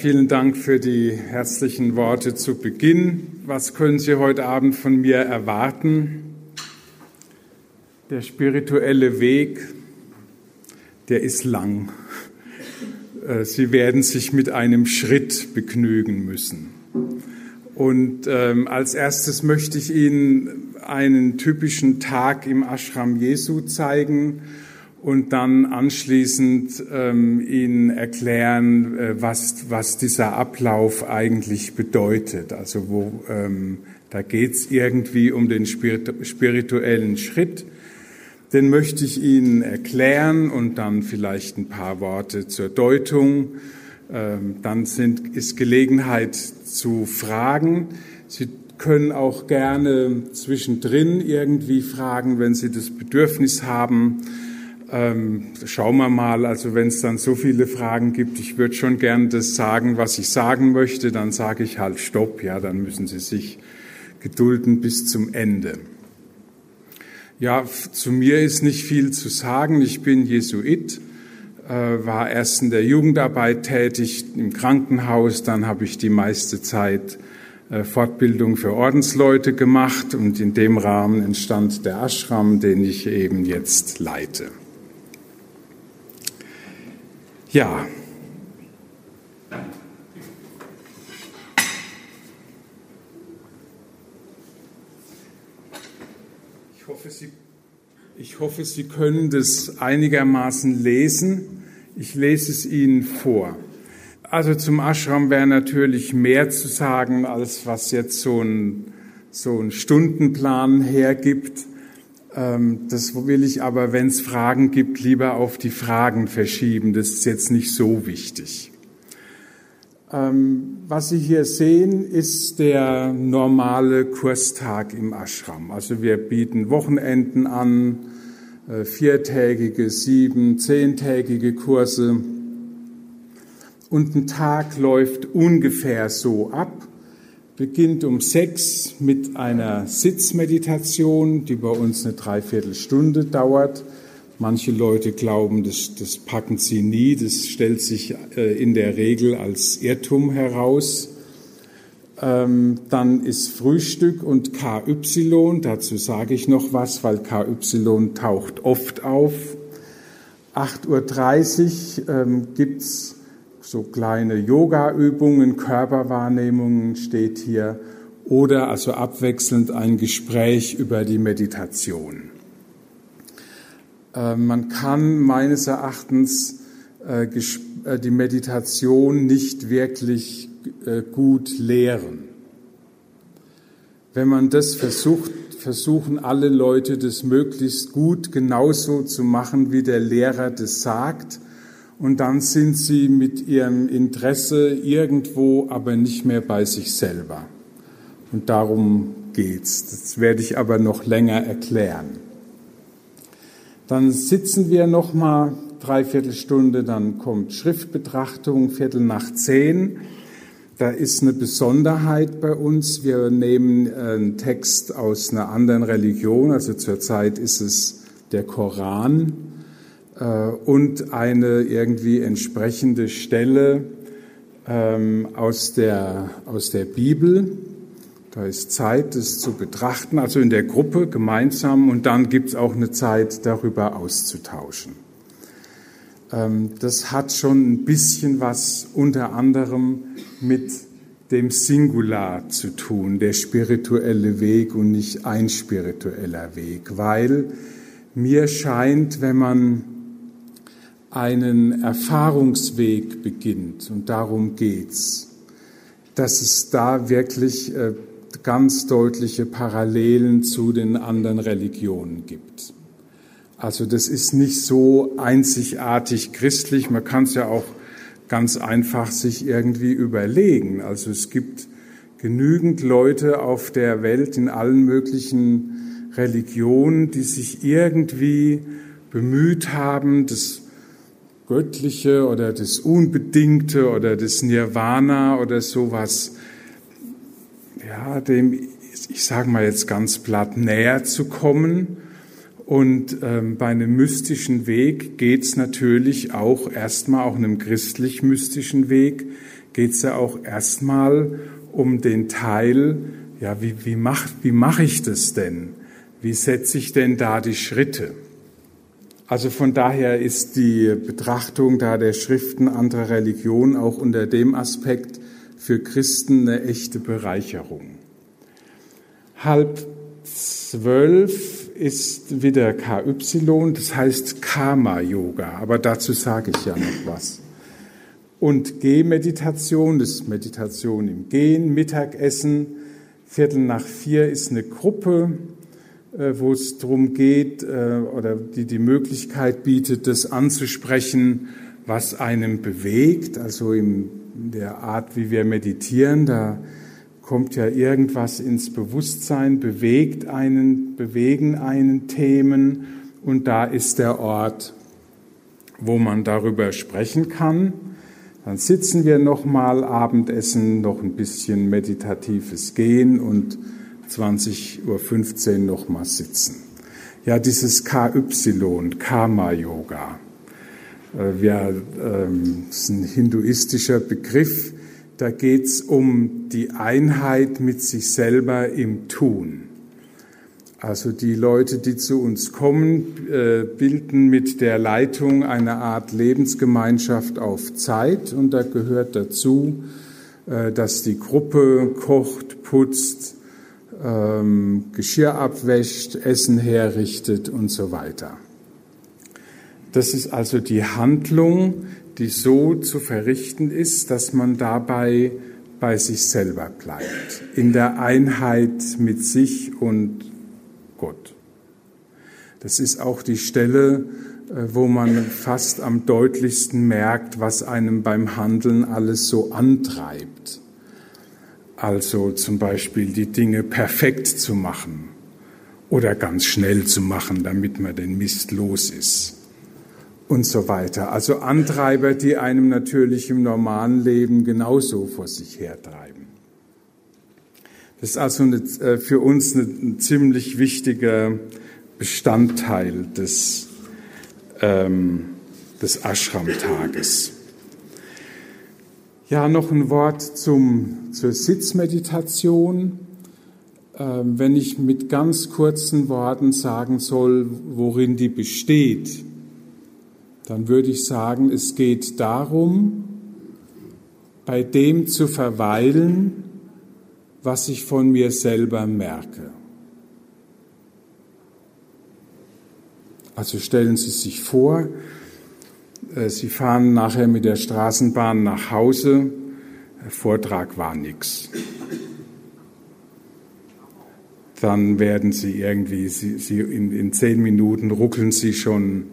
Vielen Dank für die herzlichen Worte zu Beginn. Was können Sie heute Abend von mir erwarten? Der spirituelle Weg, der ist lang. Äh, Sie werden sich mit einem Schritt begnügen müssen. Und ähm, als erstes möchte ich Ihnen einen typischen Tag im Ashram Jesu zeigen und dann anschließend ähm, Ihnen erklären, äh, was, was dieser Ablauf eigentlich bedeutet. Also wo, ähm, da geht es irgendwie um den spirituellen Schritt. Den möchte ich Ihnen erklären und dann vielleicht ein paar Worte zur Deutung. Ähm, dann sind, ist Gelegenheit zu fragen. Sie können auch gerne zwischendrin irgendwie fragen, wenn Sie das Bedürfnis haben ähm, schauen wir mal, also wenn es dann so viele Fragen gibt, ich würde schon gern das sagen, was ich sagen möchte, dann sage ich halt Stopp, ja, dann müssen Sie sich gedulden bis zum Ende. Ja, zu mir ist nicht viel zu sagen. Ich bin Jesuit, äh, war erst in der Jugendarbeit tätig im Krankenhaus, dann habe ich die meiste Zeit äh, Fortbildung für Ordensleute gemacht und in dem Rahmen entstand der Ashram, den ich eben jetzt leite. Ja. Ich hoffe, Sie, ich hoffe, Sie können das einigermaßen lesen. Ich lese es Ihnen vor. Also zum Ashram wäre natürlich mehr zu sagen, als was jetzt so ein, so ein Stundenplan hergibt. Ähm, das will ich aber, wenn es Fragen gibt, lieber auf die Fragen verschieben. Das ist jetzt nicht so wichtig. Ähm, was Sie hier sehen, ist der normale Kurstag im Ashram. Also wir bieten Wochenenden an, äh, viertägige, sieben, zehntägige Kurse. Und ein Tag läuft ungefähr so ab beginnt um sechs mit einer Sitzmeditation, die bei uns eine Dreiviertelstunde dauert. Manche Leute glauben, das, das packen sie nie. Das stellt sich äh, in der Regel als Irrtum heraus. Ähm, dann ist Frühstück und KY. Dazu sage ich noch was, weil KY taucht oft auf. 8.30 Uhr ähm, gibt's so kleine Yoga-Übungen, Körperwahrnehmungen steht hier oder also abwechselnd ein Gespräch über die Meditation. Äh, man kann meines Erachtens äh, äh, die Meditation nicht wirklich gut lehren. Wenn man das versucht, versuchen alle Leute das möglichst gut genauso zu machen, wie der Lehrer das sagt und dann sind sie mit ihrem Interesse irgendwo, aber nicht mehr bei sich selber. Und darum geht's. Das werde ich aber noch länger erklären. Dann sitzen wir noch mal dreiviertel Stunde, dann kommt Schriftbetrachtung, Viertel nach zehn. Da ist eine Besonderheit bei uns. Wir nehmen einen Text aus einer anderen Religion, also zurzeit ist es der Koran und eine irgendwie entsprechende Stelle ähm, aus, der, aus der Bibel. Da ist Zeit, das zu betrachten, also in der Gruppe gemeinsam und dann gibt es auch eine Zeit, darüber auszutauschen. Ähm, das hat schon ein bisschen was unter anderem mit dem Singular zu tun, der spirituelle Weg und nicht ein spiritueller Weg, weil mir scheint, wenn man einen Erfahrungsweg beginnt, und darum geht's, dass es da wirklich äh, ganz deutliche Parallelen zu den anderen Religionen gibt. Also das ist nicht so einzigartig christlich, man kann es ja auch ganz einfach sich irgendwie überlegen. Also es gibt genügend Leute auf der Welt in allen möglichen Religionen, die sich irgendwie bemüht haben, das Göttliche oder das Unbedingte oder das Nirvana oder sowas, ja, dem, ich sage mal jetzt ganz platt, näher zu kommen. Und ähm, bei einem mystischen Weg geht es natürlich auch erstmal, auch einem christlich-mystischen Weg, geht es ja auch erstmal um den Teil, ja, wie, wie mache wie mach ich das denn? Wie setze ich denn da die Schritte? Also von daher ist die Betrachtung da der Schriften anderer Religionen auch unter dem Aspekt für Christen eine echte Bereicherung. Halb zwölf ist wieder KY, das heißt Karma-Yoga, aber dazu sage ich ja noch was. Und Gehmeditation, das ist Meditation im Gehen, Mittagessen, Viertel nach vier ist eine Gruppe, wo es darum geht äh, oder die die Möglichkeit bietet, das anzusprechen, was einem bewegt, also in der Art, wie wir meditieren, da kommt ja irgendwas ins Bewusstsein, bewegt einen, bewegen einen Themen und da ist der Ort, wo man darüber sprechen kann. Dann sitzen wir nochmal, Abendessen, noch ein bisschen meditatives Gehen und 20.15 Uhr nochmal sitzen. Ja, dieses KY, Karma-Yoga. Äh, ja, ähm, das ist ein hinduistischer Begriff. Da geht es um die Einheit mit sich selber im Tun. Also die Leute, die zu uns kommen, äh, bilden mit der Leitung eine Art Lebensgemeinschaft auf Zeit und da gehört dazu, äh, dass die Gruppe kocht, putzt, ähm, Geschirr abwäscht, Essen herrichtet und so weiter. Das ist also die Handlung, die so zu verrichten ist, dass man dabei bei sich selber bleibt, in der Einheit mit sich und Gott. Das ist auch die Stelle, äh, wo man fast am deutlichsten merkt, was einem beim Handeln alles so antreibt. Also zum Beispiel die Dinge perfekt zu machen oder ganz schnell zu machen, damit man den Mist los ist und so weiter. Also Antreiber, die einem natürlich im normalen Leben genauso vor sich hertreiben. Das ist also eine, äh, für uns ein ziemlich wichtiger Bestandteil des, ähm, des Ashram-Tages. Ja, noch ein Wort zum, zur Sitzmeditation. Ähm, wenn ich mit ganz kurzen Worten sagen soll, worin die besteht, dann würde ich sagen, es geht darum, bei dem zu verweilen, was ich von mir selber merke. Also stellen Sie sich vor, Sie fahren nachher mit der Straßenbahn nach Hause. Der Vortrag war nichts. Dann werden Sie irgendwie, Sie, Sie in, in, zehn Minuten ruckeln Sie schon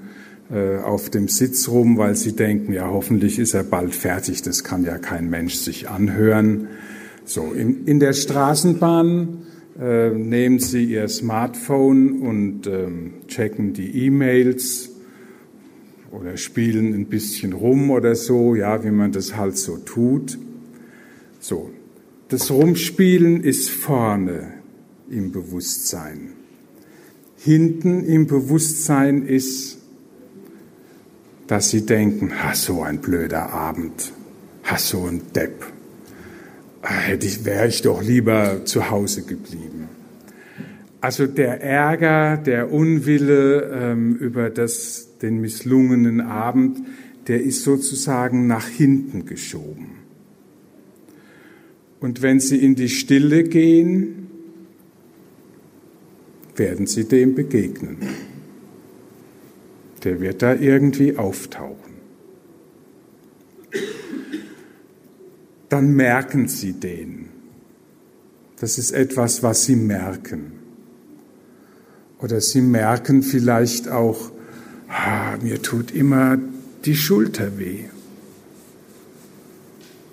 äh, auf dem Sitz rum, weil Sie denken, ja, hoffentlich ist er bald fertig. Das kann ja kein Mensch sich anhören. So, in, in der Straßenbahn äh, nehmen Sie Ihr Smartphone und ähm, checken die E-Mails oder spielen ein bisschen rum oder so, ja, wie man das halt so tut. So, das Rumspielen ist vorne im Bewusstsein. Hinten im Bewusstsein ist, dass sie denken, ha, so ein blöder Abend, ha, so ein Depp, ah, hätte ich, wäre ich doch lieber zu Hause geblieben. Also der Ärger, der Unwille ähm, über das den misslungenen Abend, der ist sozusagen nach hinten geschoben. Und wenn Sie in die Stille gehen, werden Sie dem begegnen. Der wird da irgendwie auftauchen. Dann merken Sie den. Das ist etwas, was Sie merken. Oder Sie merken vielleicht auch, ah, mir tut immer die Schulter weh.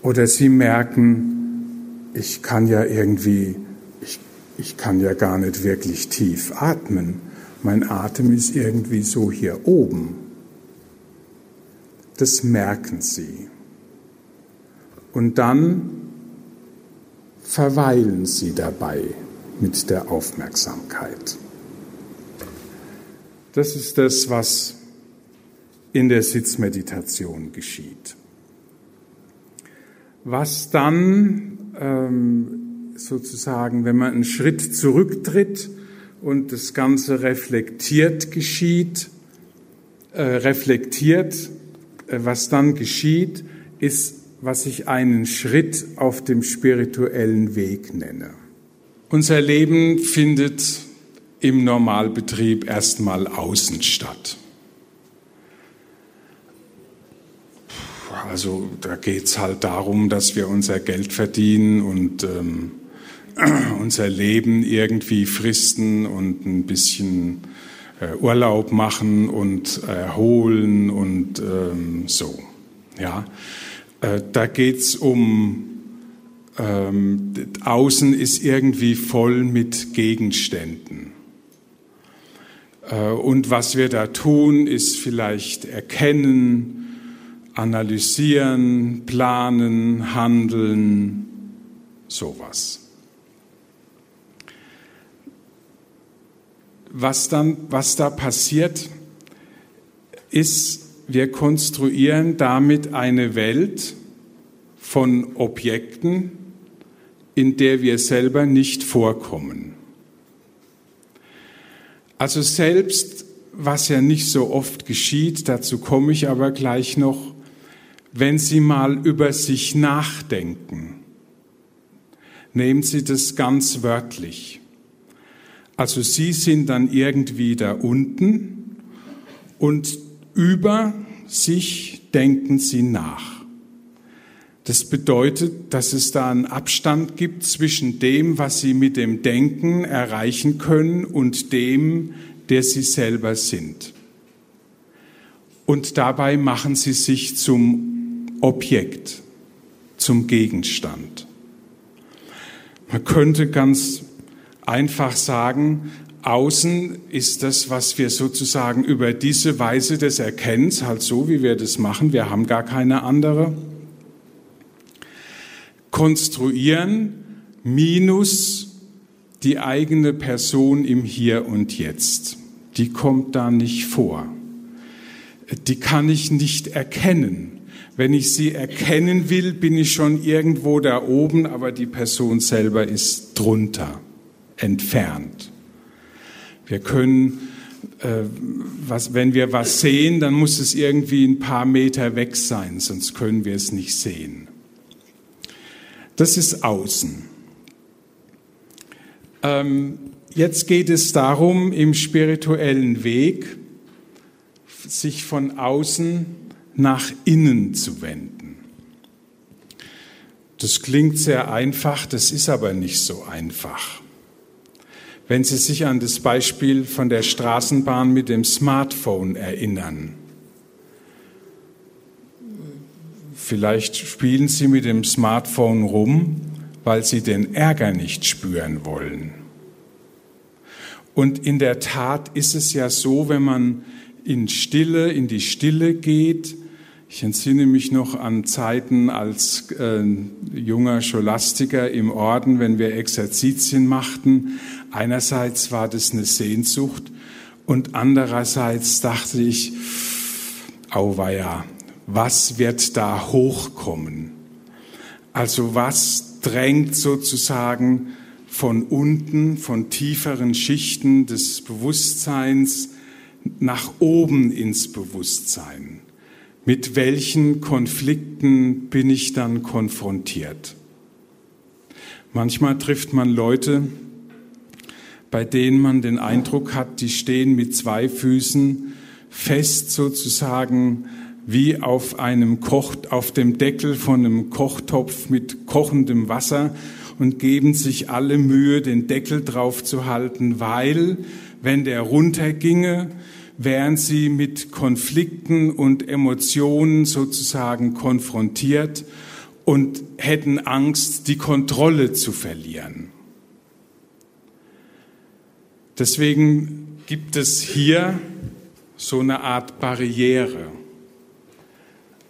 Oder sie merken, ich kann ja irgendwie, ich, ich kann ja gar nicht wirklich tief atmen. Mein Atem ist irgendwie so hier oben. Das merken sie. Und dann verweilen sie dabei mit der Aufmerksamkeit. Das ist das, was in der Sitzmeditation geschieht. was dann ähm, sozusagen, wenn man einen Schritt zurücktritt und das Ganze reflektiert geschieht, äh, reflektiert, äh, was dann geschieht, ist, was ich einen Schritt auf dem spirituellen Weg nenne. Unser Leben findet im Normalbetrieb erstmal außen statt. Also da geht es halt darum, dass wir unser Geld verdienen und ähm, unser Leben irgendwie fristen und ein bisschen äh, Urlaub machen und erholen und ähm, so. Ja, äh, da geht es um ähm, Außen ist irgendwie voll mit Gegenständen. Äh, und was wir da tun, ist vielleicht erkennen, analysieren, planen, handeln, sowas. Was dann, was da passiert, ist, wir konstruieren damit eine Welt von Objekten, in der wir selber nicht vorkommen. Also selbst, was ja nicht so oft geschieht, dazu komme ich aber gleich noch, wenn Sie mal über sich nachdenken, nehmen Sie das ganz wörtlich. Also Sie sind dann irgendwie da unten und über sich denken Sie nach. Das bedeutet, dass es da einen Abstand gibt zwischen dem, was Sie mit dem Denken erreichen können und dem, der Sie selber sind. Und dabei machen Sie sich zum Objekt, zum Gegenstand. Man könnte ganz einfach sagen, außen ist das, was wir sozusagen über diese Weise des Erkennens, halt so wie wir das machen, wir haben gar keine andere, konstruieren minus die eigene Person im Hier und Jetzt. Die kommt da nicht vor. Die kann ich nicht erkennen. Wenn ich sie erkennen will, bin ich schon irgendwo da oben, aber die Person selber ist drunter, entfernt. Wir können, äh, was, wenn wir was sehen, dann muss es irgendwie ein paar Meter weg sein, sonst können wir es nicht sehen. Das ist außen. Ähm, jetzt geht es darum, im spirituellen Weg sich von außen nach innen zu wenden. Das klingt sehr einfach, das ist aber nicht so einfach. Wenn Sie sich an das Beispiel von der Straßenbahn mit dem Smartphone erinnern, vielleicht spielen Sie mit dem Smartphone rum, weil Sie den Ärger nicht spüren wollen. Und in der Tat ist es ja so, wenn man in Stille, in die Stille geht, ich entsinne mich noch an Zeiten als äh, junger Scholastiker im Orden, wenn wir Exerzitien machten. Einerseits war das eine Sehnsucht und andererseits dachte ich, auweia, was wird da hochkommen? Also was drängt sozusagen von unten, von tieferen Schichten des Bewusstseins nach oben ins Bewusstsein? Mit welchen Konflikten bin ich dann konfrontiert? Manchmal trifft man Leute, bei denen man den Eindruck hat, die stehen mit zwei Füßen fest sozusagen wie auf einem Koch, auf dem Deckel von einem Kochtopf mit kochendem Wasser und geben sich alle Mühe, den Deckel drauf zu halten, weil, wenn der runterginge, wären sie mit Konflikten und Emotionen sozusagen konfrontiert und hätten Angst, die Kontrolle zu verlieren. Deswegen gibt es hier so eine Art Barriere,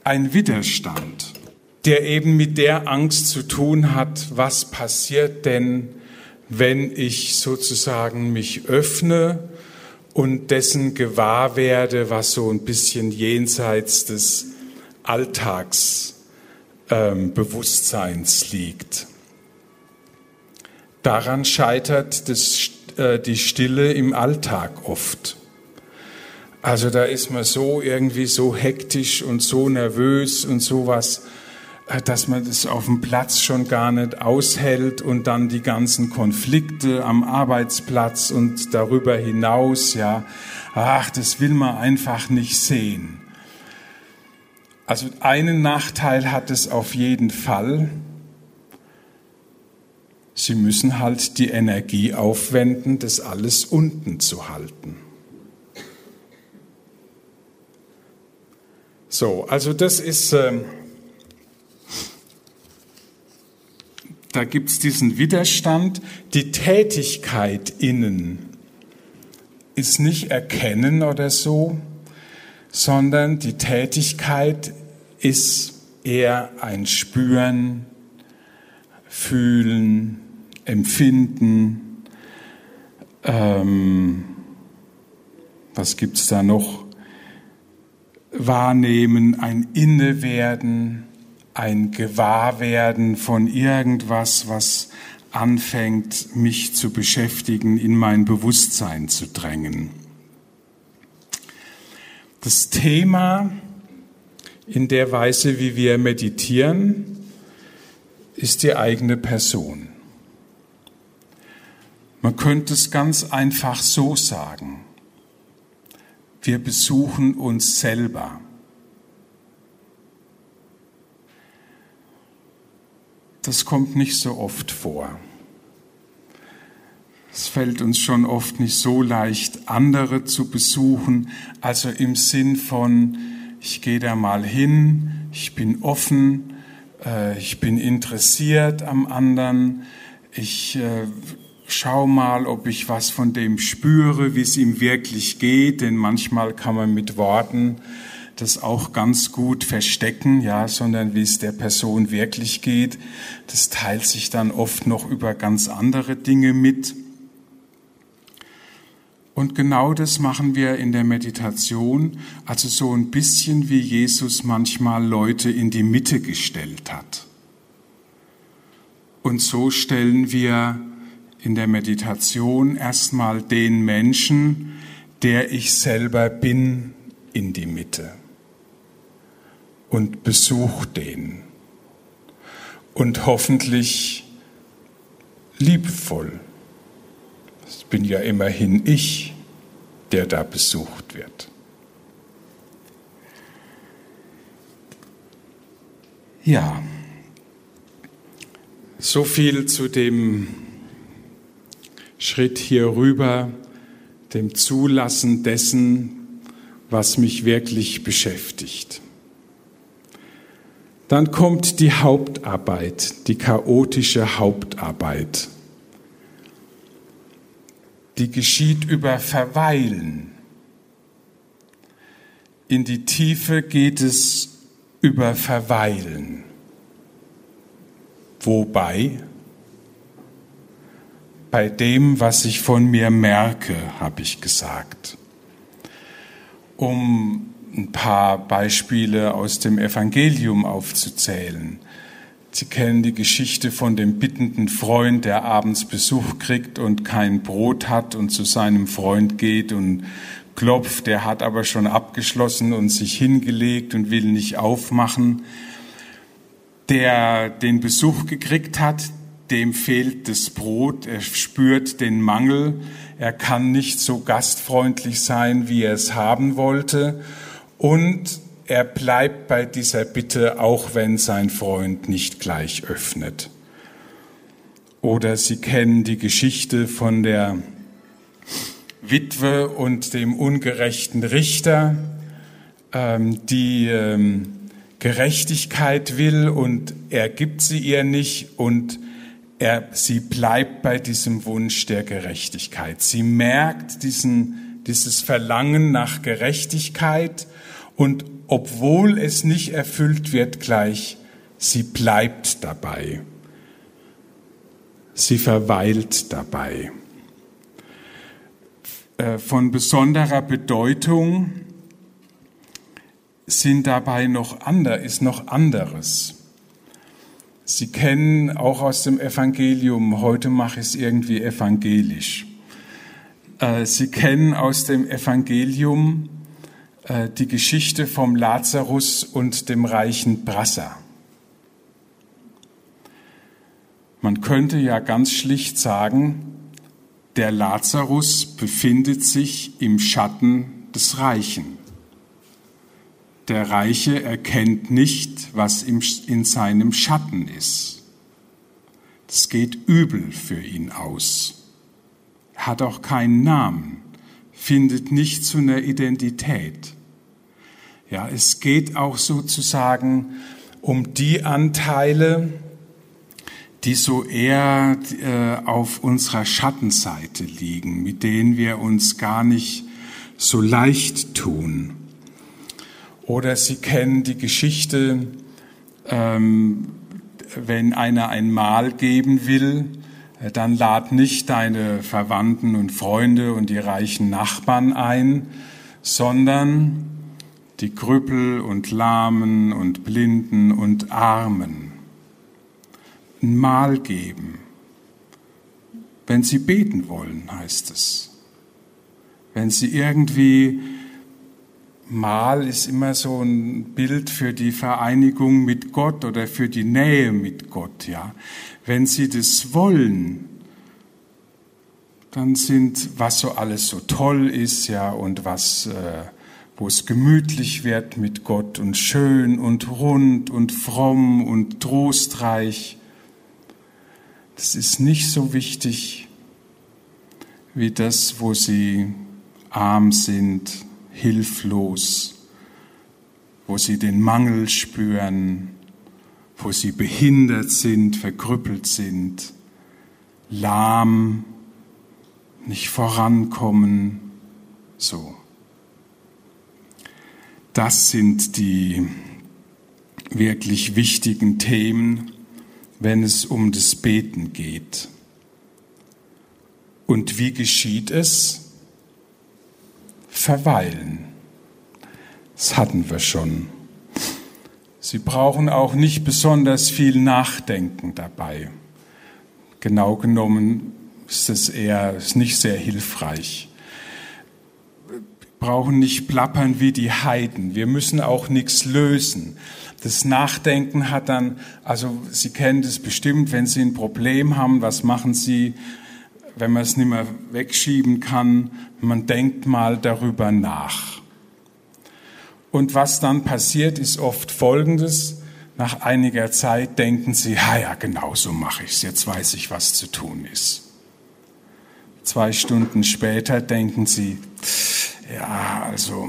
ein Widerstand, der eben mit der Angst zu tun hat, was passiert denn, wenn ich sozusagen mich öffne und dessen gewahr werde, was so ein bisschen jenseits des Alltags ähm, liegt. Daran scheitert das, äh, die Stille im Alltag oft. Also da ist man so irgendwie so hektisch und so nervös und sowas, äh, dass man das auf dem Platz schon gar nicht aushält und dann die ganzen Konflikte am Arbeitsplatz und darüber hinaus, ja, ach, das will man einfach nicht sehen. Also einen Nachteil hat es auf jeden Fall. Sie müssen halt die Energie aufwenden, das alles unten zu halten. So, also das ist, äh, da gibt es diesen Widerstand. Die Tätigkeit innen ist nicht erkennen oder so, sondern die Tätigkeit ist eher ein Spüren, Fühlen, Empfinden. Ähm, was gibt es da noch? Wahrnehmen, ein Innewerden, ein Gewahrwerden von irgendwas, was anfängt, mich zu beschäftigen, in mein Bewusstsein zu drängen. Das Thema in der Weise, wie wir meditieren, ist die eigene Person. Man könnte es ganz einfach so sagen. Wir besuchen uns selber. Das kommt nicht so oft vor. Es fällt uns schon oft nicht so leicht, andere zu besuchen, also im Sinn von, ich gehe da mal hin, ich bin offen, äh, ich bin interessiert am anderen, ich äh, schau mal, ob ich was von dem spüre, wie es ihm wirklich geht, denn manchmal kann man mit Worten das auch ganz gut verstecken, ja, sondern wie es der Person wirklich geht, das teilt sich dann oft noch über ganz andere Dinge mit. Und genau das machen wir in der Meditation, also so ein bisschen wie Jesus manchmal Leute in die Mitte gestellt hat. Und so stellen wir in der Meditation erstmal den Menschen, der ich selber bin, in die Mitte und besuch den und hoffentlich liebevoll. Es bin ja immerhin ich, der da besucht wird. Ja, so viel zu dem Schritt hier rüber, dem Zulassen dessen, was mich wirklich beschäftigt. Dann kommt die Hauptarbeit, die chaotische Hauptarbeit. Die geschieht über Verweilen. In die Tiefe geht es über Verweilen. Wobei bei dem, was ich von mir merke, habe ich gesagt. Um ein paar Beispiele aus dem Evangelium aufzuzählen. Sie kennen die Geschichte von dem bittenden Freund, der abends Besuch kriegt und kein Brot hat und zu seinem Freund geht und klopft. Der hat aber schon abgeschlossen und sich hingelegt und will nicht aufmachen. Der den Besuch gekriegt hat, dem fehlt das Brot, er spürt den Mangel, er kann nicht so gastfreundlich sein, wie er es haben wollte und er bleibt bei dieser Bitte, auch wenn sein Freund nicht gleich öffnet. Oder Sie kennen die Geschichte von der Witwe und dem ungerechten Richter, ähm, die ähm, Gerechtigkeit will und er gibt sie ihr nicht und er, sie bleibt bei diesem Wunsch der Gerechtigkeit. Sie merkt diesen, dieses Verlangen nach Gerechtigkeit und obwohl es nicht erfüllt wird gleich, sie bleibt dabei. Sie verweilt dabei. Äh, von besonderer Bedeutung sind dabei noch ander, ist noch anderes. Sie kennen auch aus dem Evangelium, heute mache ich es irgendwie evangelisch. Äh, Sie kennen aus dem Evangelium äh, die Geschichte vom Lazarus und dem reichen Brasser. Man könnte ja ganz schlicht sagen, der Lazarus befindet sich im Schatten des Reichen. Der Reiche erkennt nicht, was in seinem Schatten ist. Es geht übel für ihn aus. Hat auch keinen Namen, findet nicht zu einer Identität. Ja, es geht auch sozusagen um die Anteile, die so eher äh, auf unserer Schattenseite liegen, mit denen wir uns gar nicht so leicht tun. Oder Sie kennen die Geschichte, ähm, wenn einer ein Mahl geben will, äh, dann lad nicht deine Verwandten und Freunde und die reichen Nachbarn ein, sondern die Krüppel und Lahmen und Blinden und Armen ein Mahl geben. Wenn sie beten wollen, heißt es. Wenn sie irgendwie, Mahl ist immer so ein Bild für die Vereinigung mit Gott oder für die Nähe mit Gott, ja. Wenn sie das wollen, dann sind, was so alles so toll ist, ja, und was, äh, wo es gemütlich wird mit Gott und schön und rund und fromm und trostreich, das ist nicht so wichtig wie das, wo sie arm sind, hilflos, wo sie den Mangel spüren, wo sie behindert sind, verkrüppelt sind, lahm, nicht vorankommen, so. Das sind die wirklich wichtigen Themen, wenn es um das Beten geht. Und wie geschieht es? Verweilen. Das hatten wir schon. Sie brauchen auch nicht besonders viel Nachdenken dabei. Genau genommen ist es eher ist nicht sehr hilfreich. Wir brauchen nicht plappern wie die Heiden. Wir müssen auch nichts lösen. Das Nachdenken hat dann, also Sie kennen das bestimmt, wenn Sie ein Problem haben, was machen Sie, wenn man es nicht mehr wegschieben kann? Man denkt mal darüber nach. Und was dann passiert, ist oft Folgendes. Nach einiger Zeit denken Sie, ja, ja, genau so mache ich es. Jetzt weiß ich, was zu tun ist. Zwei Stunden später denken Sie, ja, also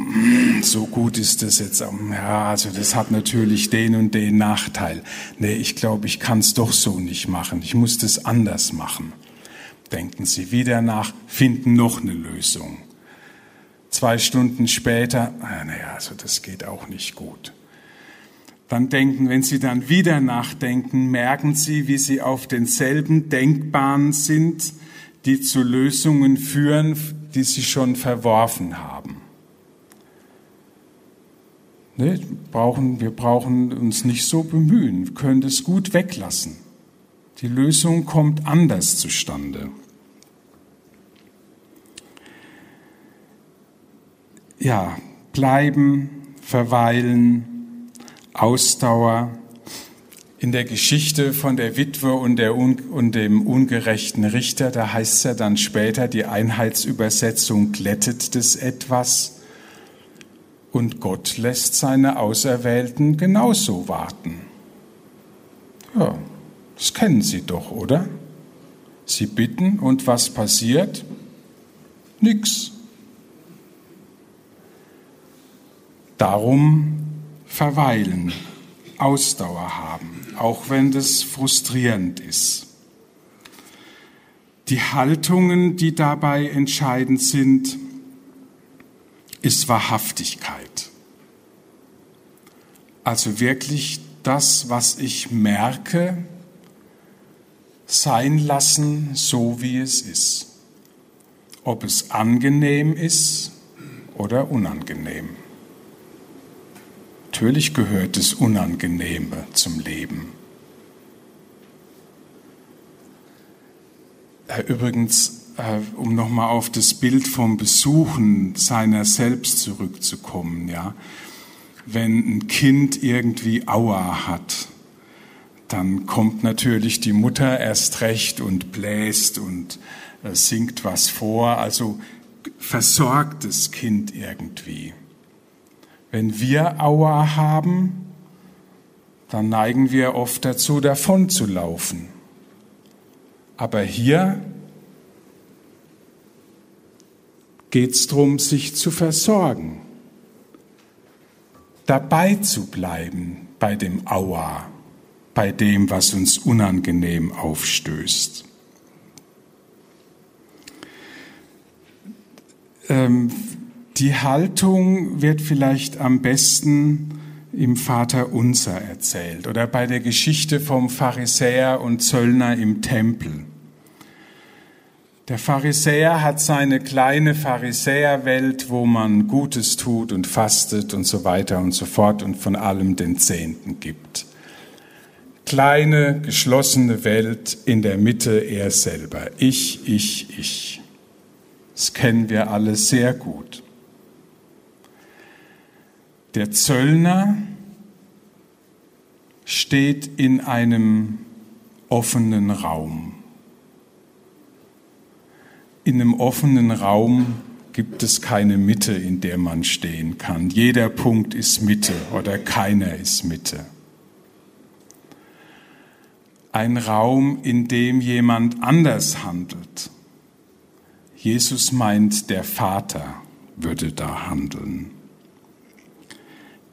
so gut ist das jetzt. Ja, also das hat natürlich den und den Nachteil. Nee, ich glaube, ich kann es doch so nicht machen. Ich muss das anders machen. Denken Sie wieder nach, finden noch eine Lösung. Zwei Stunden später, naja, also das geht auch nicht gut. Dann denken, wenn Sie dann wieder nachdenken, merken Sie, wie Sie auf denselben Denkbahnen sind, die zu Lösungen führen, die sie schon verworfen haben. Ne, brauchen, wir brauchen uns nicht so bemühen, wir können das gut weglassen. Die Lösung kommt anders zustande. Ja, bleiben, verweilen, Ausdauer, in der Geschichte von der Witwe und, der und dem ungerechten Richter, da heißt es ja dann später, die Einheitsübersetzung glättet das etwas und Gott lässt seine Auserwählten genauso warten. Ja, das kennen Sie doch, oder? Sie bitten und was passiert? Nix. Darum verweilen, Ausdauer haben auch wenn das frustrierend ist. Die Haltungen, die dabei entscheidend sind, ist Wahrhaftigkeit. Also wirklich das, was ich merke, sein lassen, so wie es ist, ob es angenehm ist oder unangenehm. Natürlich gehört das Unangenehme zum Leben. Äh, übrigens, äh, um nochmal auf das Bild vom Besuchen seiner selbst zurückzukommen, ja. Wenn ein Kind irgendwie Aua hat, dann kommt natürlich die Mutter erst recht und bläst und äh, singt was vor, also versorgt das Kind irgendwie. Wenn wir Aua haben, dann neigen wir oft dazu, davon zu laufen. Aber hier geht es darum, sich zu versorgen, dabei zu bleiben bei dem Aua, bei dem, was uns unangenehm aufstößt. Ähm, die Haltung wird vielleicht am besten im Vater Unser erzählt oder bei der Geschichte vom Pharisäer und Zöllner im Tempel. Der Pharisäer hat seine kleine Pharisäerwelt, wo man Gutes tut und fastet und so weiter und so fort und von allem den Zehnten gibt. Kleine, geschlossene Welt, in der Mitte er selber. Ich, ich, ich. Das kennen wir alle sehr gut. Der Zöllner steht in einem offenen Raum. In einem offenen Raum gibt es keine Mitte, in der man stehen kann. Jeder Punkt ist Mitte oder keiner ist Mitte. Ein Raum, in dem jemand anders handelt. Jesus meint, der Vater würde da handeln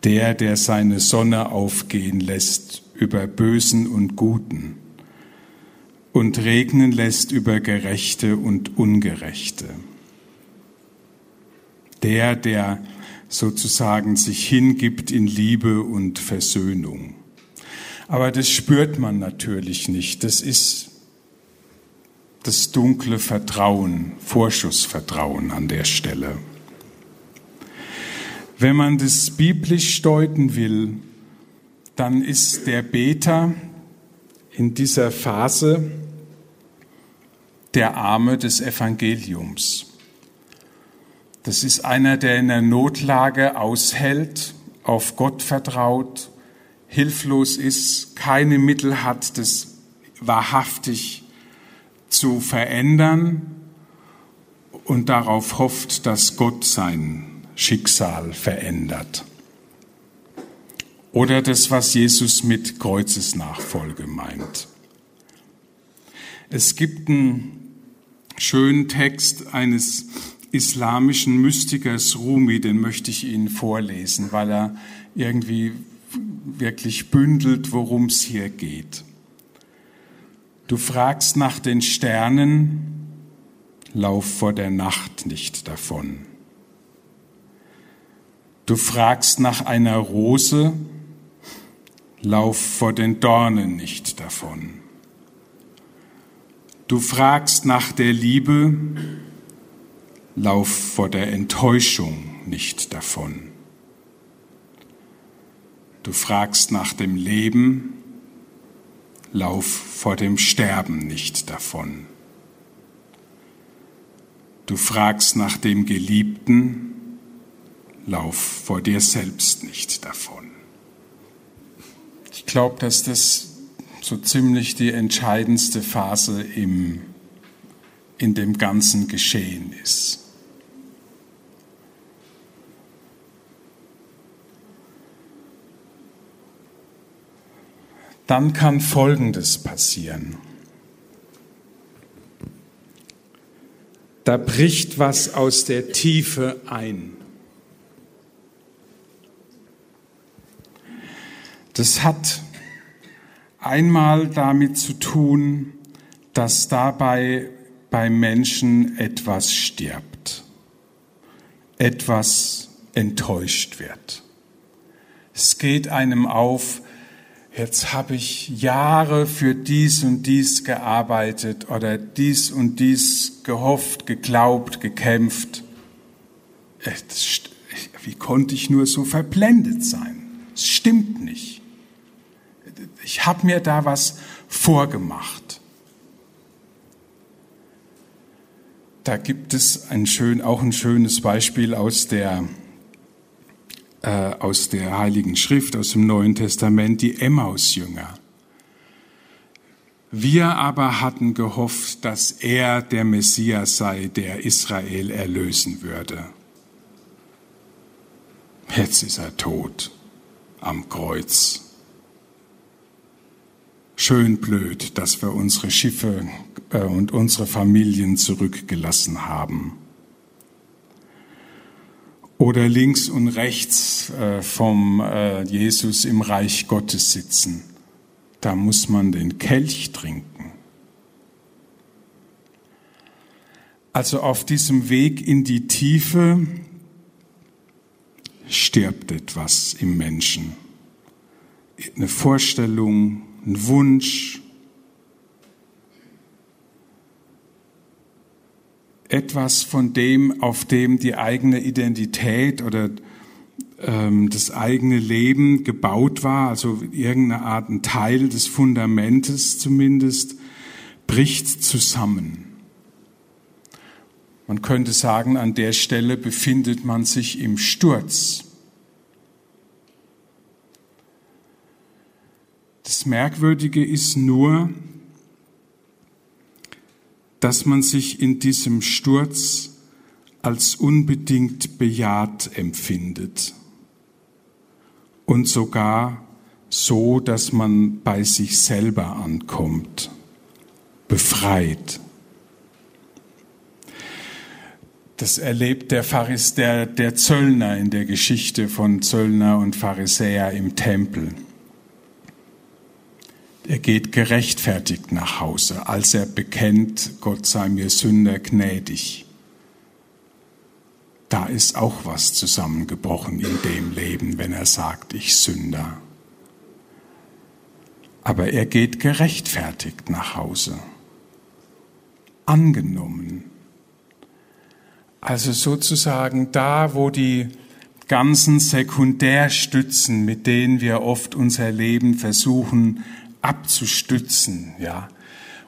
der, der seine Sonne aufgehen lässt über Bösen und Guten und regnen lässt über Gerechte und Ungerechte. Der, der sozusagen sich hingibt in Liebe und Versöhnung. Aber das spürt man natürlich nicht. Das ist das dunkle Vertrauen, Vorschussvertrauen an der Stelle. Wenn man das biblisch deuten will, dann ist der Beter in dieser Phase der Arme des Evangeliums. Das ist einer, der in der Notlage aushält, auf Gott vertraut, hilflos ist, keine Mittel hat, das wahrhaftig zu verändern und darauf hofft, dass Gott sein Schicksal verändert. Oder das, was Jesus mit Kreuzesnachfolge meint. Es gibt einen schönen Text eines islamischen Mystikers Rumi, den möchte ich Ihnen vorlesen, weil er irgendwie wirklich bündelt, worum es hier geht. Du fragst nach den Sternen, lauf vor der Nacht nicht davon. Du fragst nach einer Rose, lauf vor den Dornen nicht davon. Du fragst nach der Liebe, lauf vor der Enttäuschung nicht davon. Du fragst nach dem Leben, lauf vor dem Sterben nicht davon. Du fragst nach dem Geliebten, lauf vor dir selbst nicht davon. Ich glaube, dass das so ziemlich die entscheidendste Phase im, in dem ganzen Geschehen ist. Dann kann Folgendes passieren. Da bricht was aus der Tiefe ein. Das hat einmal damit zu tun, dass dabei beim Menschen etwas stirbt, etwas enttäuscht wird. Es geht einem auf, jetzt habe ich Jahre für dies und dies gearbeitet oder dies und dies gehofft, geglaubt, gekämpft. Wie konnte ich nur so verblendet sein? Es stimmt nicht ich habe mir da was vorgemacht. da gibt es ein schön, auch ein schönes Beispiel aus der, äh, aus der Heiligen Schrift, aus dem Neuen Testament, die Emmaus-Jünger. Wir aber hatten gehofft, dass er der Messias sei, der Israel erlösen würde. Jetzt ist er tot am Kreuz. Schön blöd, dass wir unsere Schiffe äh, und unsere Familien zurückgelassen haben. Oder links und rechts äh, vom äh, Jesus im Reich Gottes sitzen da muss man den Kelch trinken. Also auf diesem Weg in die Tiefe stirbt etwas im Menschen. Eine Vorstellung, ein Wunsch, etwas von dem, auf dem die eigene Identität oder ähm, das eigene Leben gebaut war, also irgendeine Art ein Teil des Fundamentes zumindest, bricht zusammen. Man könnte sagen, an der Stelle befindet man sich im Sturz. Das Merkwürdige ist nur, dass man sich in diesem Sturz als unbedingt bejaht empfindet und sogar so, dass man bei sich selber ankommt, befreit. Das erlebt der, Pharis, der, der Zöllner in der Geschichte von Zöllner und Pharisäer im Tempel. Er geht gerechtfertigt nach Hause, als er bekennt, Gott sei mir Sünder gnädig da ist auch was zusammengebrochen in dem Leben, wenn er sagt, ich Sünder. Aber er geht gerechtfertigt nach Hause, angenommen. Also sozusagen da, wo die ganzen Sekundärstützen, mit denen wir oft unser Leben versuchen abzustützen, ja,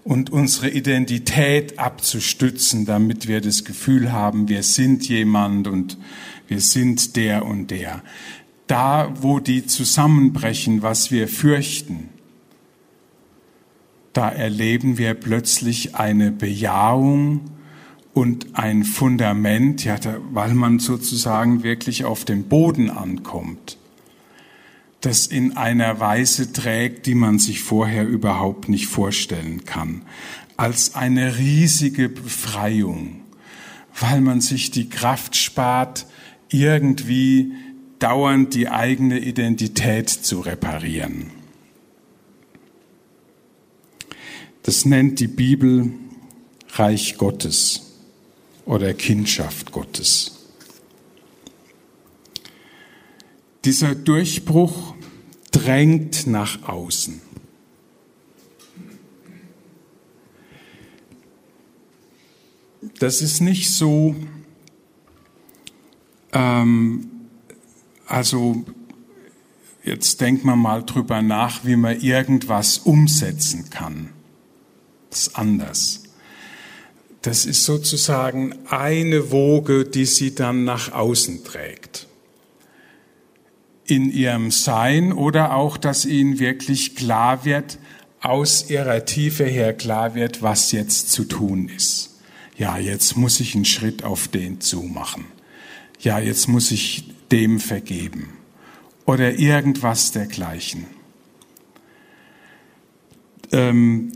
und unsere Identität abzustützen, damit wir das Gefühl haben, wir sind jemand und wir sind der und der. Da, wo die zusammenbrechen, was wir fürchten, da erleben wir plötzlich eine Bejahung und ein Fundament, ja, weil man sozusagen wirklich auf dem Boden ankommt das in einer Weise trägt, die man sich vorher überhaupt nicht vorstellen kann, als eine riesige Befreiung, weil man sich die Kraft spart, irgendwie dauernd die eigene Identität zu reparieren. Das nennt die Bibel Reich Gottes oder Kindschaft Gottes. Dieser Durchbruch drängt nach außen. Das ist nicht so, ähm, also jetzt denkt man mal drüber nach, wie man irgendwas umsetzen kann. Das ist anders. Das ist sozusagen eine Woge, die sie dann nach außen trägt in ihrem Sein oder auch, dass ihnen wirklich klar wird, aus ihrer Tiefe her klar wird, was jetzt zu tun ist. Ja, jetzt muss ich einen Schritt auf den zumachen. Ja, jetzt muss ich dem vergeben. Oder irgendwas dergleichen. Ähm,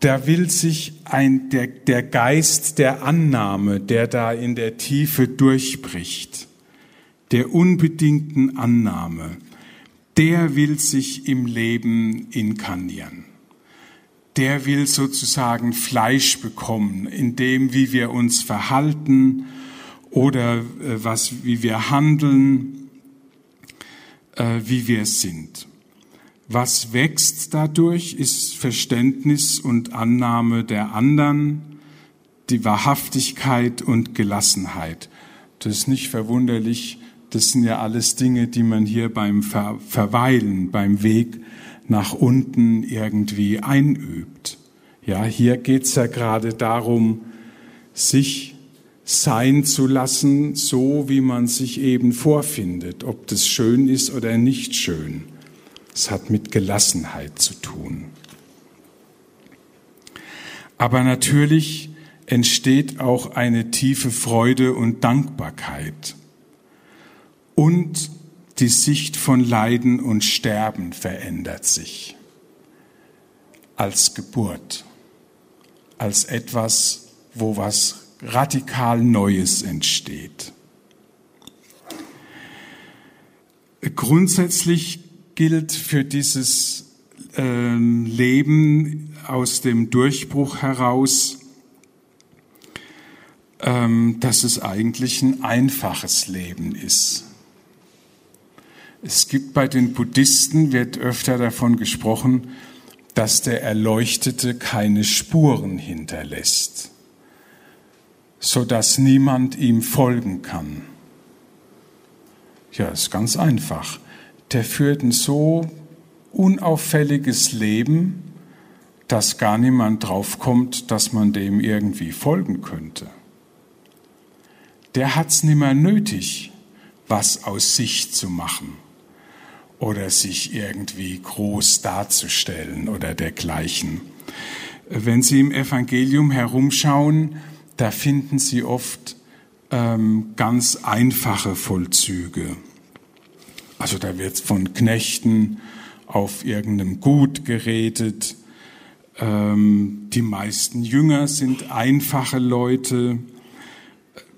da will sich ein, der, der Geist der Annahme, der da in der Tiefe durchbricht, der unbedingten Annahme, der will sich im Leben inkarnieren. Der will sozusagen Fleisch bekommen, in dem, wie wir uns verhalten oder äh, was, wie wir handeln, äh, wie wir sind. Was wächst dadurch, ist Verständnis und Annahme der anderen, die Wahrhaftigkeit und Gelassenheit. Das ist nicht verwunderlich, das sind ja alles Dinge, die man hier beim Ver Verweilen, beim Weg nach unten irgendwie einübt. Ja, hier geht es ja gerade darum, sich sein zu lassen, so wie man sich eben vorfindet, ob das schön ist oder nicht schön. Es hat mit Gelassenheit zu tun. Aber natürlich entsteht auch eine tiefe Freude und Dankbarkeit. Und die Sicht von Leiden und Sterben verändert sich als Geburt, als etwas, wo was radikal Neues entsteht. Grundsätzlich gilt für dieses äh, Leben aus dem Durchbruch heraus, ähm, dass es eigentlich ein einfaches Leben ist. Es gibt bei den Buddhisten, wird öfter davon gesprochen, dass der Erleuchtete keine Spuren hinterlässt so dass niemand ihm folgen kann. Ja, ist ganz einfach. Der führt ein so unauffälliges Leben, dass gar niemand draufkommt, dass man dem irgendwie folgen könnte. Der hat's nimmer nötig, was aus sich zu machen oder sich irgendwie groß darzustellen oder dergleichen. Wenn Sie im Evangelium herumschauen, da finden Sie oft ähm, ganz einfache Vollzüge. Also da wird von Knechten auf irgendeinem Gut geredet. Ähm, die meisten Jünger sind einfache Leute.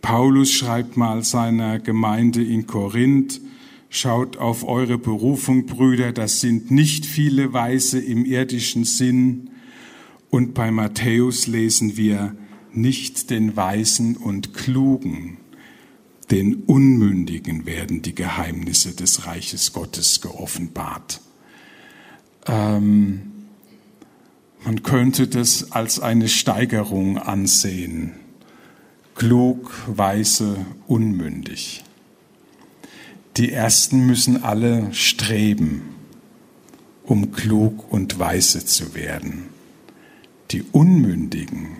Paulus schreibt mal seiner Gemeinde in Korinth, schaut auf eure Berufung, Brüder, das sind nicht viele Weise im irdischen Sinn. Und bei Matthäus lesen wir, nicht den Weisen und Klugen, den Unmündigen werden die Geheimnisse des Reiches Gottes geoffenbart. Ähm, man könnte das als eine Steigerung ansehen. Klug, weise, unmündig. Die Ersten müssen alle streben, um klug und weise zu werden. Die Unmündigen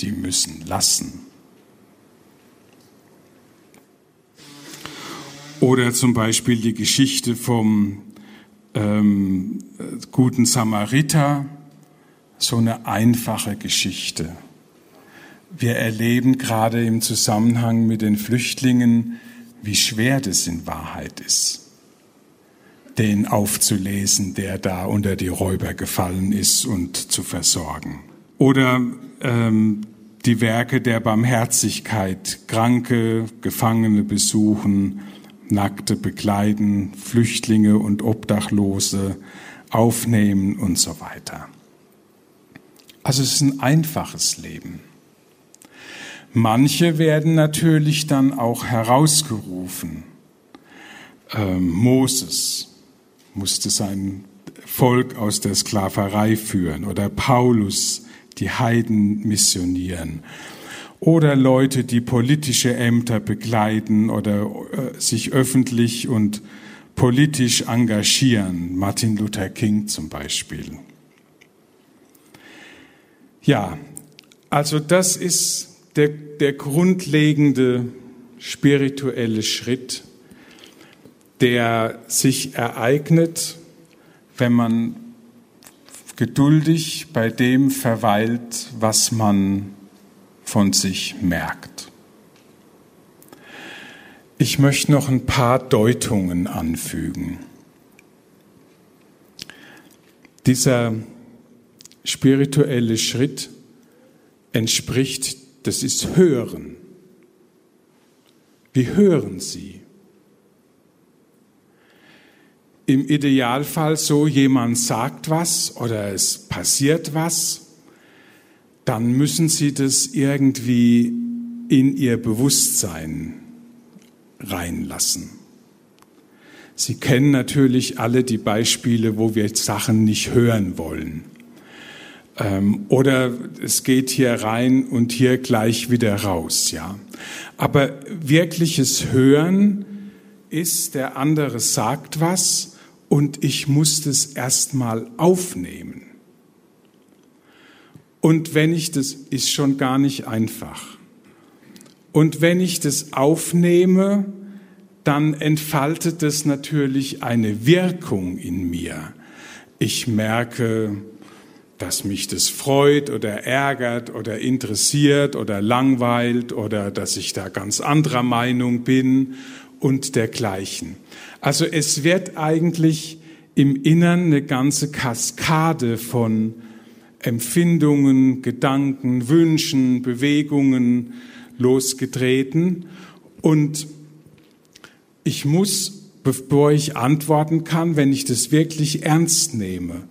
die müssen lassen. Oder zum Beispiel die Geschichte vom ähm, guten Samariter, so eine einfache Geschichte. Wir erleben gerade im Zusammenhang mit den Flüchtlingen, wie schwer das in Wahrheit ist, den aufzulesen, der da unter die Räuber gefallen ist und zu versorgen. Oder ähm, die Werke der Barmherzigkeit, Kranke, Gefangene besuchen, Nackte bekleiden, Flüchtlinge und Obdachlose aufnehmen und so weiter. Also es ist ein einfaches Leben. Manche werden natürlich dann auch herausgerufen. Ähm, Moses musste sein Volk aus der Sklaverei führen oder Paulus die Heiden missionieren. Oder Leute, die politische Ämter begleiten oder äh, sich öffentlich und politisch engagieren. Martin Luther King zum Beispiel. Ja, also das ist der, der grundlegende spirituelle Schritt, der sich ereignet, wenn man geduldig bei dem verweilt, was man von sich merkt. Ich möchte noch ein paar Deutungen anfügen. Dieser spirituelle Schritt entspricht, das ist Hören. Wie hören Sie? im Idealfall so, jemand sagt was oder es passiert was, dann müssen Sie das irgendwie in Ihr Bewusstsein reinlassen. Sie kennen natürlich alle die Beispiele, wo wir Sachen nicht hören wollen. Ähm, oder es geht hier rein und hier gleich wieder raus, ja. Aber wirkliches Hören ist, der andere sagt was und ich musste es erstmal aufnehmen. Und wenn ich das, ist schon gar nicht einfach. Und wenn ich das aufnehme, dann entfaltet es natürlich eine Wirkung in mir. Ich merke, dass mich das freut oder ärgert oder interessiert oder langweilt oder dass ich da ganz anderer Meinung bin und dergleichen. Also es wird eigentlich im Innern eine ganze Kaskade von Empfindungen, Gedanken, Wünschen, Bewegungen losgetreten und ich muss, bevor ich antworten kann, wenn ich das wirklich ernst nehme,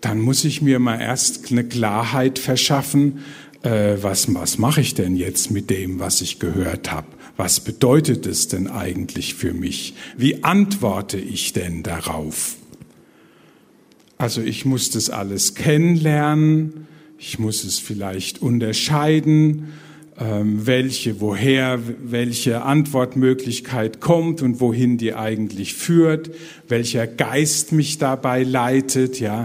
dann muss ich mir mal erst eine Klarheit verschaffen, äh, was, was mache ich denn jetzt mit dem, was ich gehört habe? Was bedeutet es denn eigentlich für mich? Wie antworte ich denn darauf? Also ich muss das alles kennenlernen, ich muss es vielleicht unterscheiden welche, woher, welche Antwortmöglichkeit kommt und wohin die eigentlich führt, welcher Geist mich dabei leitet, ja.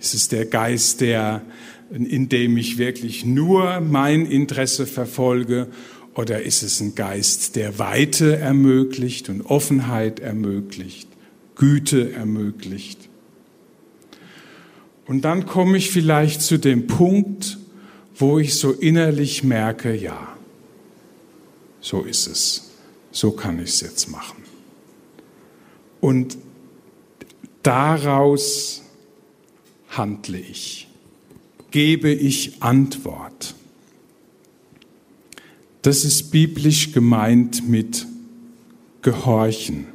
Ist es der Geist, der, in dem ich wirklich nur mein Interesse verfolge, oder ist es ein Geist, der Weite ermöglicht und Offenheit ermöglicht, Güte ermöglicht? Und dann komme ich vielleicht zu dem Punkt, wo ich so innerlich merke, ja, so ist es, so kann ich es jetzt machen. Und daraus handle ich, gebe ich Antwort. Das ist biblisch gemeint mit Gehorchen.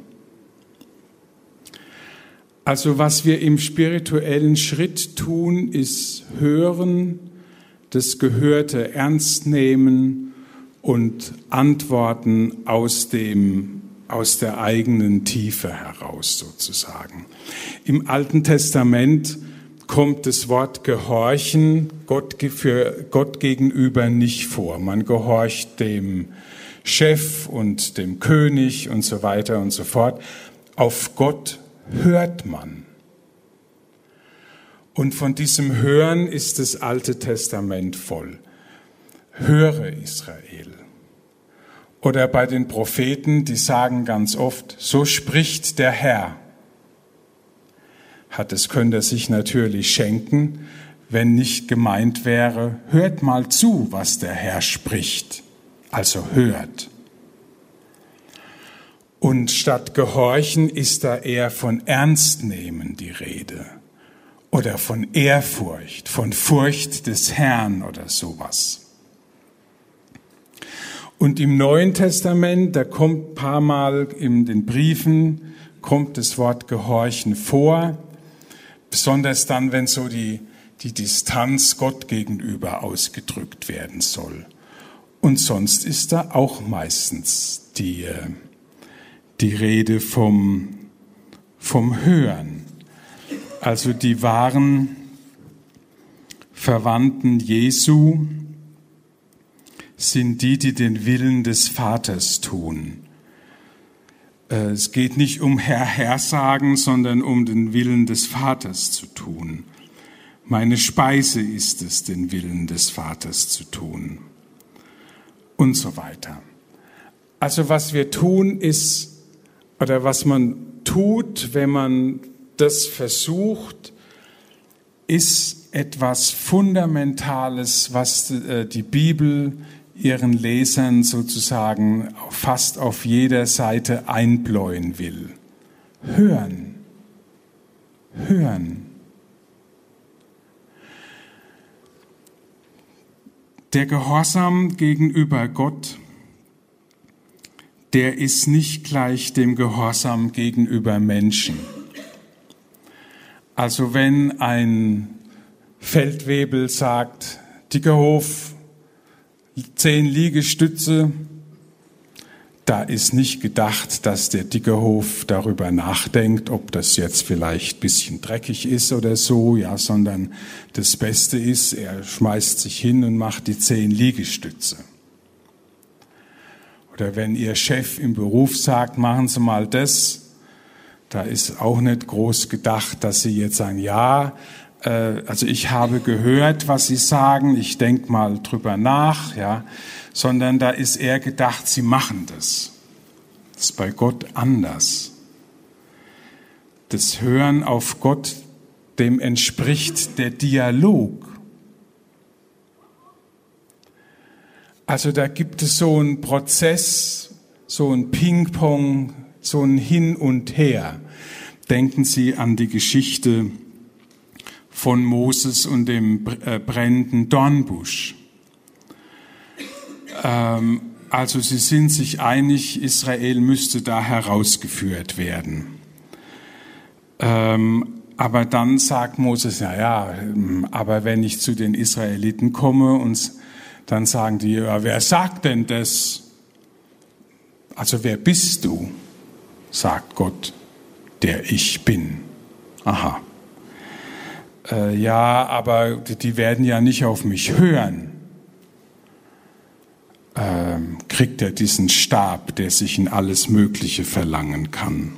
Also was wir im spirituellen Schritt tun, ist hören, das Gehörte ernst nehmen und antworten aus dem aus der eigenen Tiefe heraus sozusagen. Im Alten Testament kommt das Wort Gehorchen Gott, für Gott gegenüber nicht vor. Man gehorcht dem Chef und dem König und so weiter und so fort. Auf Gott hört man. Und von diesem Hören ist das Alte Testament voll. Höre Israel. Oder bei den Propheten, die sagen ganz oft, so spricht der Herr. Hat es könnte er sich natürlich schenken, wenn nicht gemeint wäre, hört mal zu, was der Herr spricht. Also hört. Und statt Gehorchen ist da eher von Ernstnehmen die Rede oder von Ehrfurcht, von Furcht des Herrn oder sowas. Und im Neuen Testament, da kommt paar Mal in den Briefen, kommt das Wort Gehorchen vor, besonders dann, wenn so die, die Distanz Gott gegenüber ausgedrückt werden soll. Und sonst ist da auch meistens die, äh, die Rede vom, vom Hören also die wahren Verwandten Jesu, sind die, die den Willen des Vaters tun. Äh, es geht nicht um Herr, Herr sagen, sondern um den Willen des Vaters zu tun. Meine Speise ist es, den Willen des Vaters zu tun. Und so weiter. Also was wir tun ist, oder was man tut, wenn man das versucht, ist etwas Fundamentales, was äh, die Bibel ihren Lesern sozusagen fast auf jeder Seite einbläuen will. Hören. Hören. Der Gehorsam gegenüber Gott, der ist nicht gleich dem Gehorsam gegenüber Menschen. Also wenn ein Feldwebel sagt, Dickerhof, zehn Liegestütze, da ist nicht gedacht, dass der Dickerhof darüber nachdenkt, ob das jetzt vielleicht bisschen dreckig ist oder so, ja, sondern das Beste ist, er schmeißt sich hin und macht die zehn Liegestütze. Oder wenn Ihr Chef im Beruf sagt, machen Sie mal das, da ist auch nicht groß gedacht, dass sie jetzt sagen, ja, äh, also ich habe gehört, was Sie sagen, ich denke mal drüber nach, ja, sondern da ist eher gedacht, Sie machen das. Das ist bei Gott anders. Das Hören auf Gott, dem entspricht der Dialog. Also da gibt es so einen Prozess, so ein Ping-Pong, so ein Hin und Her. Denken Sie an die Geschichte von Moses und dem äh, brennenden Dornbusch. Ähm, also sie sind sich einig, Israel müsste da herausgeführt werden. Ähm, aber dann sagt Moses, ja, ja, aber wenn ich zu den Israeliten komme und dann sagen die, ja, wer sagt denn das? Also wer bist du? Sagt Gott, der ich bin. Aha. Äh, ja, aber die werden ja nicht auf mich hören. Ähm, kriegt er diesen Stab, der sich in alles Mögliche verlangen kann.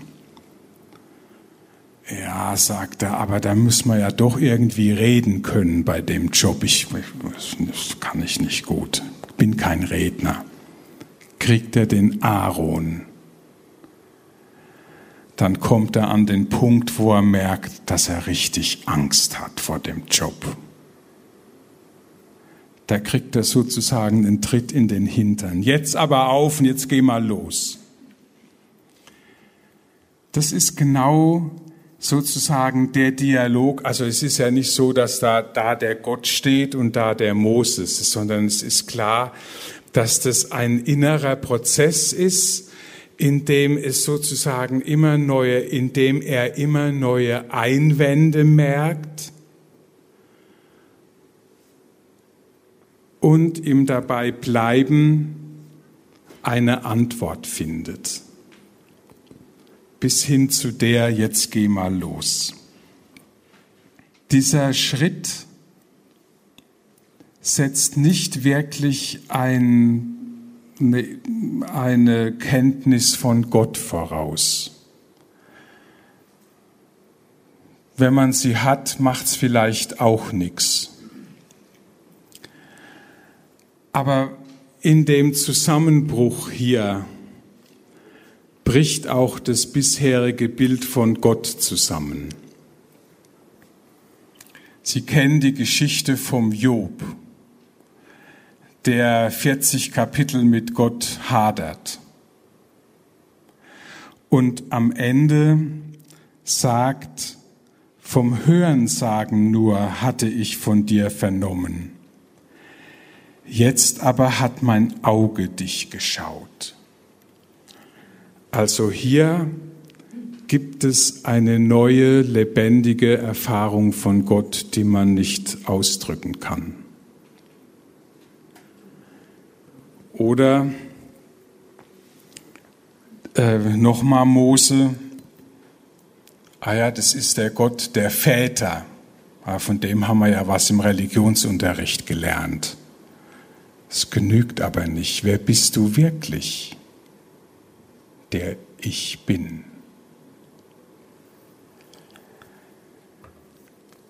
Ja, sagt er, aber da muss man ja doch irgendwie reden können bei dem Job. Ich, das kann ich nicht gut. Bin kein Redner. Kriegt er den Aaron. Dann kommt er an den Punkt, wo er merkt, dass er richtig Angst hat vor dem Job. Da kriegt er sozusagen einen Tritt in den Hintern. Jetzt aber auf und jetzt geh mal los. Das ist genau sozusagen der Dialog, also es ist ja nicht so, dass da, da der Gott steht und da der Moses, sondern es ist klar, dass das ein innerer Prozess ist, in dem es sozusagen immer neue, in dem er immer neue Einwände merkt und ihm dabei bleiben eine Antwort findet bis hin zu der, jetzt geh mal los. Dieser Schritt setzt nicht wirklich ein, eine, eine Kenntnis von Gott voraus. Wenn man sie hat, macht es vielleicht auch nichts. Aber in dem Zusammenbruch hier bricht auch das bisherige Bild von Gott zusammen. Sie kennen die Geschichte vom Job, der 40 Kapitel mit Gott hadert. Und am Ende sagt, vom Hörensagen nur hatte ich von dir vernommen. Jetzt aber hat mein Auge dich geschaut. Also hier gibt es eine neue, lebendige Erfahrung von Gott, die man nicht ausdrücken kann. Oder äh, nochmal Mose, ah ja, das ist der Gott der Väter. Ja, von dem haben wir ja was im Religionsunterricht gelernt. Es genügt aber nicht. Wer bist du wirklich? der ich bin.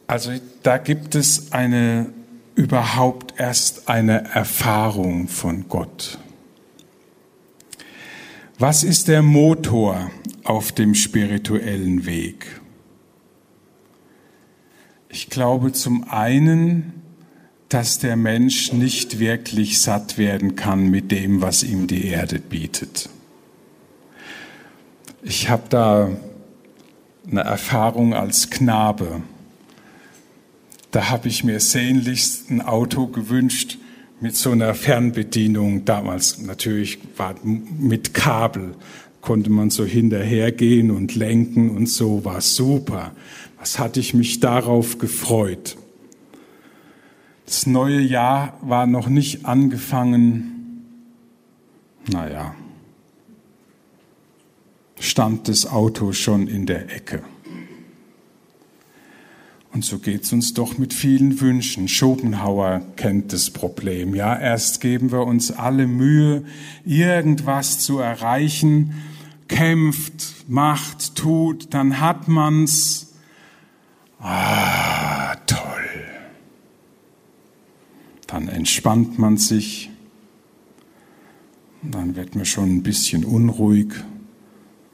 Also da gibt es eine überhaupt erst eine Erfahrung von Gott. Was ist der Motor auf dem spirituellen Weg? Ich glaube zum einen, dass der Mensch nicht wirklich satt werden kann mit dem, was ihm die Erde bietet. Ich habe da eine Erfahrung als Knabe. Da habe ich mir sehnlichst ein Auto gewünscht mit so einer Fernbedienung. Damals natürlich war mit Kabel konnte man so hinterhergehen und lenken und so war super. Was hatte ich mich darauf gefreut? Das neue Jahr war noch nicht angefangen. Naja, stand das Auto schon in der Ecke. Und so geht's uns doch mit vielen Wünschen. Schopenhauer kennt das Problem. Ja, erst geben wir uns alle Mühe, irgendwas zu erreichen, kämpft, macht, tut, dann hat man's. Ah, toll. Dann entspannt man sich. Dann wird man schon ein bisschen unruhig.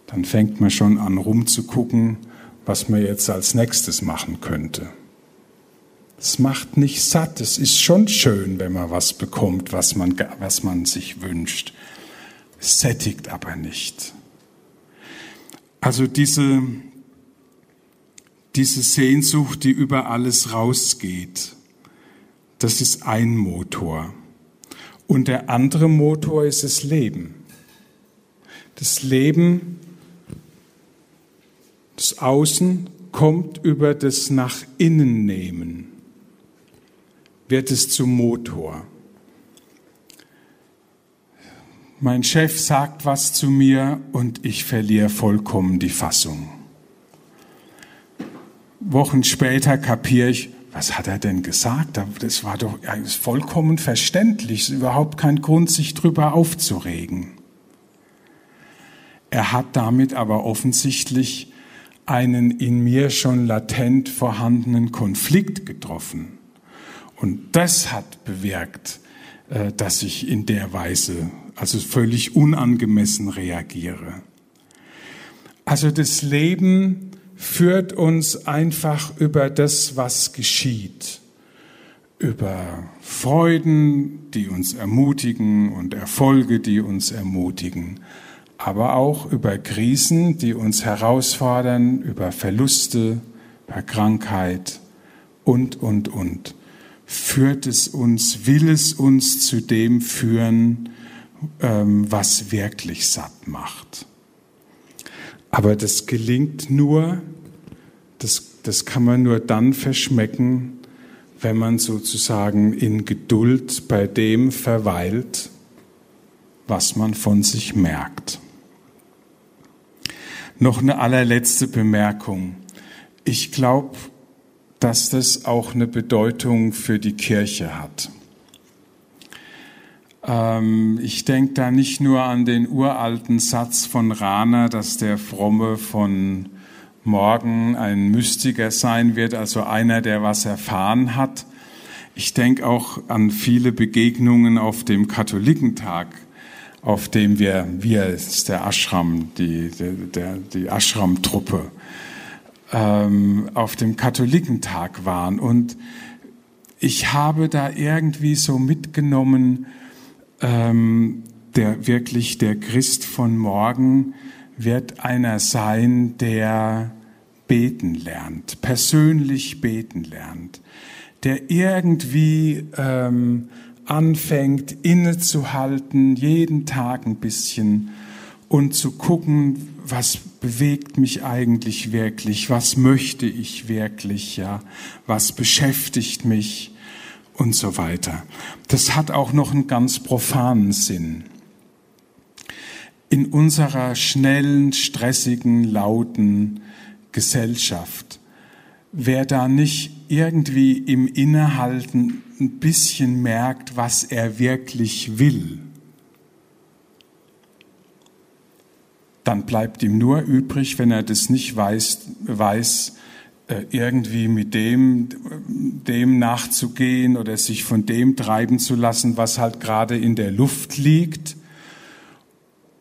Dann fängt man schon an rumzugucken was man jetzt als nächstes machen könnte. Es macht nicht satt. Es ist schon schön, wenn man was bekommt, was man, was man sich wünscht. Es sättigt aber nicht. Also diese, diese Sehnsucht, die über alles rausgeht, das ist ein Motor. Und der andere Motor ist das Leben. Das Leben, das Außen kommt über das Nach innen nehmen, wird es zum Motor. Mein Chef sagt was zu mir und ich verliere vollkommen die Fassung. Wochen später kapiere ich, was hat er denn gesagt? Das war doch vollkommen verständlich, es ist überhaupt kein Grund, sich darüber aufzuregen. Er hat damit aber offensichtlich einen in mir schon latent vorhandenen Konflikt getroffen. Und das hat bewirkt, äh, dass ich in der Weise, also völlig unangemessen reagiere. Also das Leben führt uns einfach über das, was geschieht, über Freuden, die uns ermutigen und Erfolge, die uns ermutigen, aber auch über Krisen, die uns herausfordern, über Verluste, über Krankheit und, und, und. Führt es uns, will es uns zu dem führen, ähm, was wirklich satt macht. Aber das gelingt nur, das, das kann man nur dann verschmecken, wenn man sozusagen in Geduld bei dem verweilt, was man von sich merkt. Noch eine allerletzte Bemerkung. Ich glaube, dass das auch eine Bedeutung für die Kirche hat. Ähm, ich denke da nicht nur an den uralten Satz von Rana, dass der Fromme von morgen ein Mystiker sein wird, also einer, der was erfahren hat. Ich denke auch an viele Begegnungen auf dem Katholikentag, auf dem wir, wir ist der Ashram, die, der, die Ashram-Truppe, ähm, auf dem Katholikentag waren. Und ich habe da irgendwie so mitgenommen, ähm, der wirklich der Christ von morgen wird einer sein, der beten lernt, persönlich beten lernt, der irgendwie ähm, anfängt innezuhalten, jeden Tag ein bisschen und zu gucken, was bewegt mich eigentlich wirklich, was möchte ich wirklich, ja, was beschäftigt mich und so weiter. Das hat auch noch einen ganz profanen Sinn. In unserer schnellen, stressigen, lauten Gesellschaft, wer da nicht irgendwie im Innehalten ein bisschen merkt, was er wirklich will, dann bleibt ihm nur übrig, wenn er das nicht weiß, weiß äh, irgendwie mit dem, dem nachzugehen oder sich von dem treiben zu lassen, was halt gerade in der Luft liegt.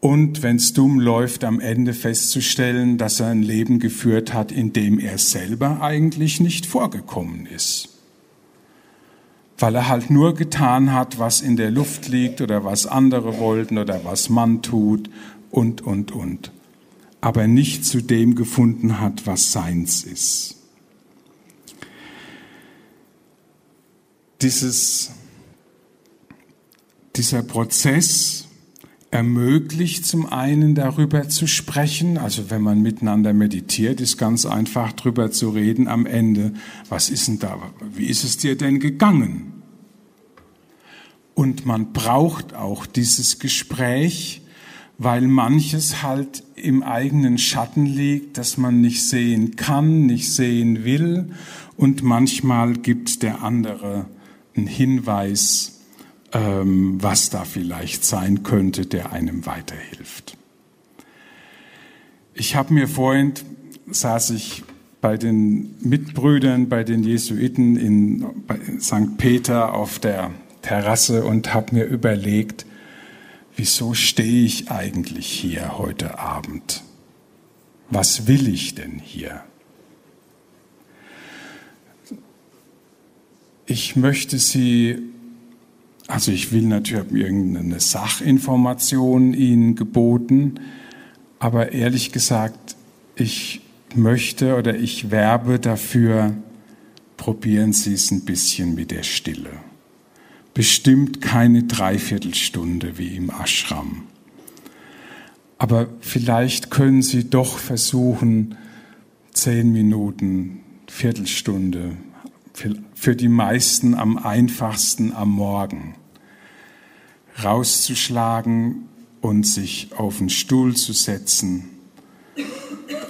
Und wenn es dumm läuft, am Ende festzustellen, dass er ein Leben geführt hat, in dem er selber eigentlich nicht vorgekommen ist. Weil er halt nur getan hat, was in der Luft liegt oder was andere wollten oder was man tut und, und, und. Aber nicht zu dem gefunden hat, was seins ist. dieses, dieser Prozess ermöglicht zum einen darüber zu sprechen, also wenn man miteinander meditiert, ist ganz einfach darüber zu reden am Ende, was ist denn da, wie ist es dir denn gegangen? Und man braucht auch dieses Gespräch, weil manches halt im eigenen Schatten liegt, das man nicht sehen kann, nicht sehen will. Und manchmal gibt der andere ein Hinweis, ähm, was da vielleicht sein könnte, der einem weiterhilft. Ich habe mir vorhin, saß ich bei den Mitbrüdern, bei den Jesuiten in St. Peter auf der Terrasse und habe mir überlegt, wieso stehe ich eigentlich hier heute Abend? Was will ich denn hier? Ich möchte Sie, also ich will natürlich irgendeine Sachinformation Ihnen geboten, aber ehrlich gesagt, ich möchte oder ich werbe dafür, probieren Sie es ein bisschen mit der Stille. Bestimmt keine Dreiviertelstunde wie im Ashram. Aber vielleicht können Sie doch versuchen, zehn Minuten, Viertelstunde, für die meisten am einfachsten am Morgen, rauszuschlagen und sich auf den Stuhl zu setzen,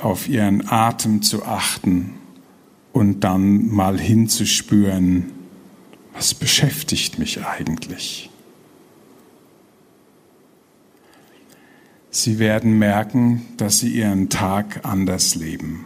auf ihren Atem zu achten und dann mal hinzuspüren, was beschäftigt mich eigentlich? Sie werden merken, dass Sie Ihren Tag anders leben.